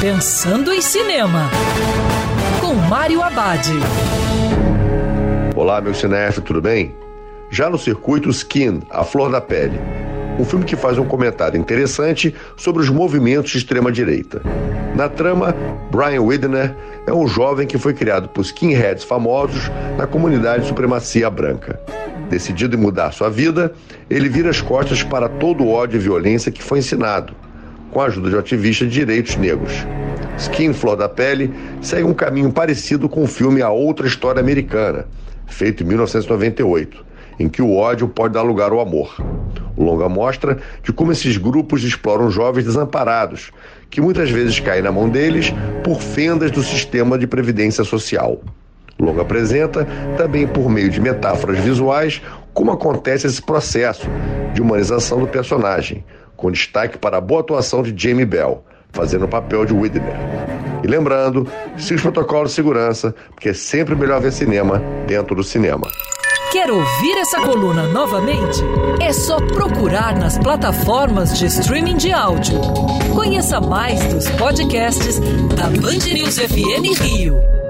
Pensando em Cinema, com Mário Abad. Olá, meu cinéfilo, tudo bem? Já no circuito Skin, A Flor da Pele, um filme que faz um comentário interessante sobre os movimentos de extrema-direita. Na trama, Brian Widner é um jovem que foi criado por skinheads famosos na comunidade de supremacia branca. Decidido em mudar sua vida, ele vira as costas para todo o ódio e violência que foi ensinado, com a ajuda de ativistas de direitos negros. Skin Flor da Pele segue um caminho parecido com o filme A Outra História Americana, feito em 1998, em que o ódio pode dar lugar ao amor. O longa mostra de como esses grupos exploram jovens desamparados, que muitas vezes caem na mão deles por fendas do sistema de previdência social. O longa apresenta, também por meio de metáforas visuais, como acontece esse processo de humanização do personagem, com destaque para a boa atuação de Jamie Bell, fazendo o papel de Widner. E lembrando, siga os protocolos de segurança, porque é sempre melhor ver cinema dentro do cinema. Quer ouvir essa coluna novamente? É só procurar nas plataformas de streaming de áudio. Conheça mais dos podcasts da Band News FM Rio.